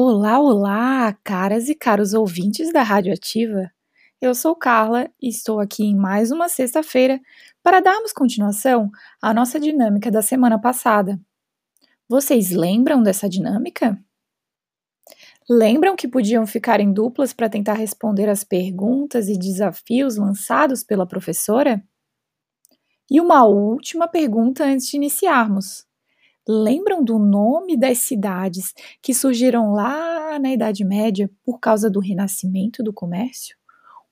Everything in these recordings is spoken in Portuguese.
Olá, olá, caras e caros ouvintes da Rádio Ativa. Eu sou Carla e estou aqui em mais uma sexta-feira para darmos continuação à nossa dinâmica da semana passada. Vocês lembram dessa dinâmica? Lembram que podiam ficar em duplas para tentar responder as perguntas e desafios lançados pela professora? E uma última pergunta antes de iniciarmos. Lembram do nome das cidades que surgiram lá na Idade Média por causa do renascimento do comércio?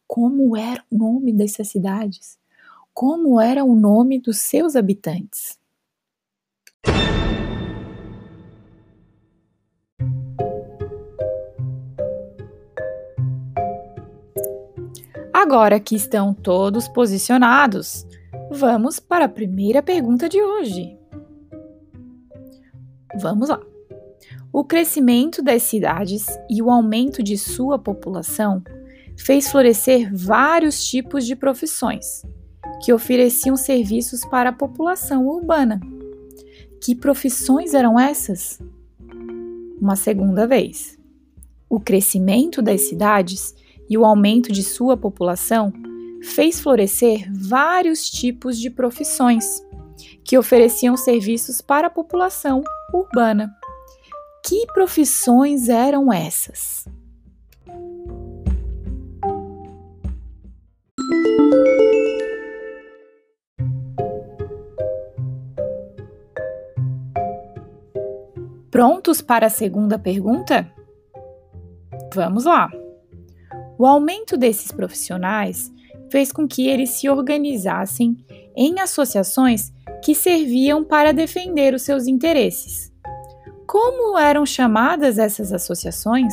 Como era o nome dessas cidades? Como era o nome dos seus habitantes? Agora que estão todos posicionados, vamos para a primeira pergunta de hoje. Vamos lá. O crescimento das cidades e o aumento de sua população fez florescer vários tipos de profissões que ofereciam serviços para a população urbana. Que profissões eram essas? Uma segunda vez. O crescimento das cidades e o aumento de sua população fez florescer vários tipos de profissões que ofereciam serviços para a população urbana. Que profissões eram essas? Prontos para a segunda pergunta? Vamos lá! O aumento desses profissionais fez com que eles se organizassem em associações que serviam para defender os seus interesses. Como eram chamadas essas associações?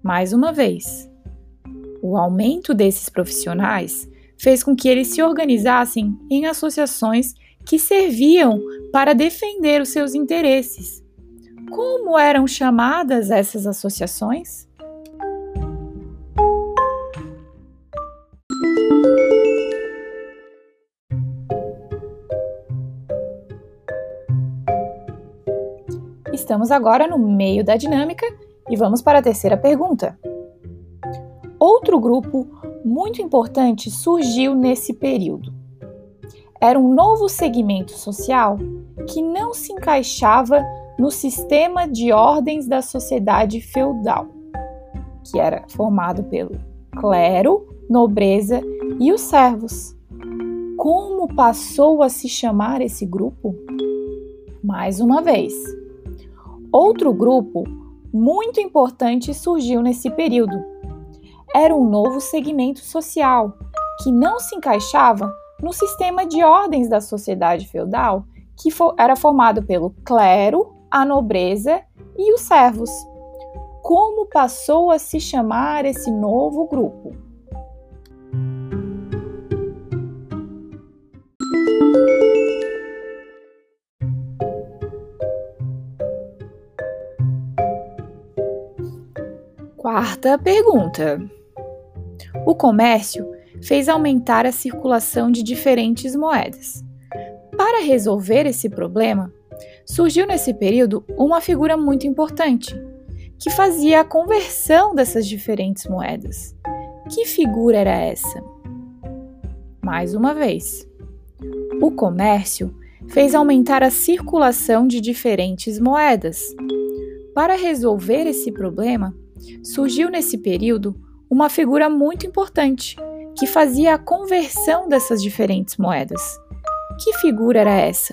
Mais uma vez, o aumento desses profissionais fez com que eles se organizassem em associações que serviam para defender os seus interesses. Como eram chamadas essas associações? Estamos agora no meio da dinâmica e vamos para a terceira pergunta. Outro grupo muito importante surgiu nesse período. Era um novo segmento social que não se encaixava no sistema de ordens da sociedade feudal, que era formado pelo clero, nobreza e os servos. Como passou a se chamar esse grupo? Mais uma vez, Outro grupo muito importante surgiu nesse período. Era um novo segmento social que não se encaixava no sistema de ordens da sociedade feudal, que era formado pelo clero, a nobreza e os servos. Como passou a se chamar esse novo grupo? Quarta pergunta: O comércio fez aumentar a circulação de diferentes moedas. Para resolver esse problema, surgiu nesse período uma figura muito importante, que fazia a conversão dessas diferentes moedas. Que figura era essa? Mais uma vez, o comércio fez aumentar a circulação de diferentes moedas. Para resolver esse problema, surgiu nesse período uma figura muito importante que fazia a conversão dessas diferentes moedas. Que figura era essa?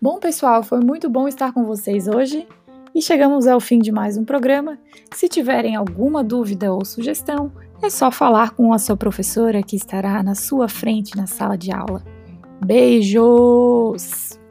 Bom, pessoal, foi muito bom estar com vocês hoje. E chegamos ao fim de mais um programa. Se tiverem alguma dúvida ou sugestão, é só falar com a sua professora que estará na sua frente na sala de aula. Beijos!